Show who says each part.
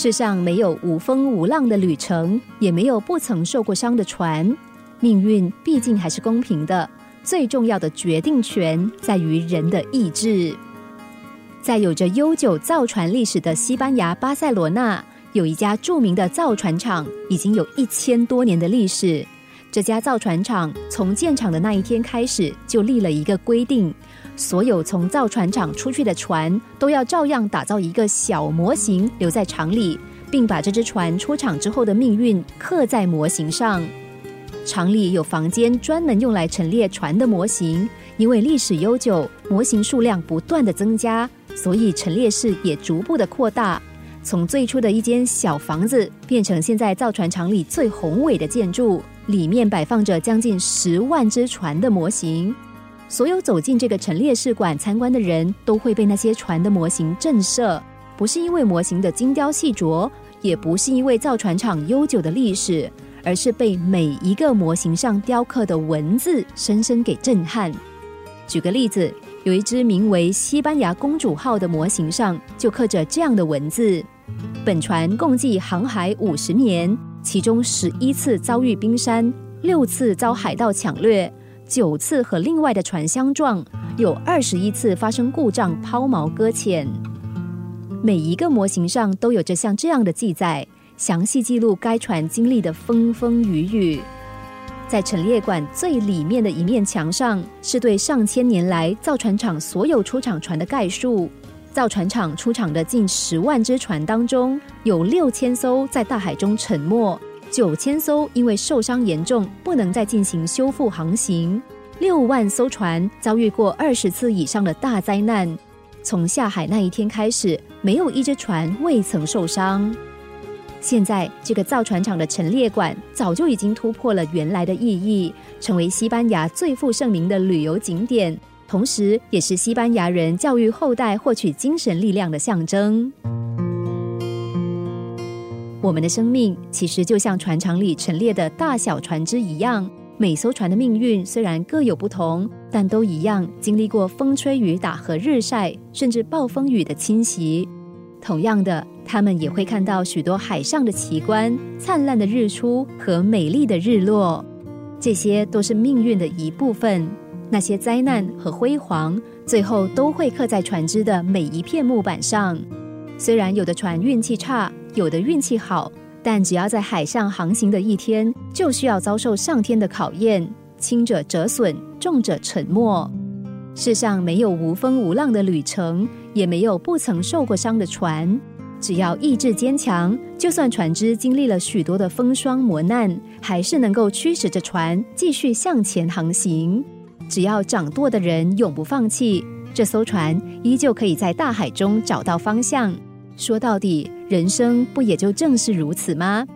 Speaker 1: 世上没有无风无浪的旅程，也没有不曾受过伤的船。命运毕竟还是公平的，最重要的决定权在于人的意志。在有着悠久造船历史的西班牙巴塞罗那，有一家著名的造船厂，已经有一千多年的历史。这家造船厂从建厂的那一天开始，就立了一个规定：所有从造船厂出去的船，都要照样打造一个小模型留在厂里，并把这只船出厂之后的命运刻在模型上。厂里有房间专门用来陈列船的模型，因为历史悠久，模型数量不断的增加，所以陈列室也逐步的扩大。从最初的一间小房子，变成现在造船厂里最宏伟的建筑。里面摆放着将近十万只船的模型，所有走进这个陈列室馆参观的人都会被那些船的模型震慑。不是因为模型的精雕细琢，也不是因为造船厂悠久的历史，而是被每一个模型上雕刻的文字深深给震撼。举个例子，有一只名为“西班牙公主号”的模型上就刻着这样的文字：“本船共计航海五十年。”其中十一次遭遇冰山，六次遭海盗抢掠，九次和另外的船相撞，有二十一次发生故障抛锚搁浅。每一个模型上都有着像这样的记载，详细记录该船经历的风风雨雨。在陈列馆最里面的一面墙上，是对上千年来造船厂所有出厂船的概述。造船厂出厂的近十万只船当中，有六千艘在大海中沉没，九千艘因为受伤严重不能再进行修复航行，六万艘船遭遇过二十次以上的大灾难。从下海那一天开始，没有一只船未曾受伤。现在，这个造船厂的陈列馆早就已经突破了原来的意义，成为西班牙最负盛名的旅游景点。同时，也是西班牙人教育后代、获取精神力量的象征。我们的生命其实就像船厂里陈列的大小船只一样，每艘船的命运虽然各有不同，但都一样经历过风吹雨打和日晒，甚至暴风雨的侵袭。同样的，他们也会看到许多海上的奇观、灿烂的日出和美丽的日落，这些都是命运的一部分。那些灾难和辉煌，最后都会刻在船只的每一片木板上。虽然有的船运气差，有的运气好，但只要在海上航行的一天，就需要遭受上天的考验，轻者折损，重者沉没。世上没有无风无浪的旅程，也没有不曾受过伤的船。只要意志坚强，就算船只经历了许多的风霜磨难，还是能够驱使着船继续向前航行。只要掌舵的人永不放弃，这艘船依旧可以在大海中找到方向。说到底，人生不也就正是如此吗？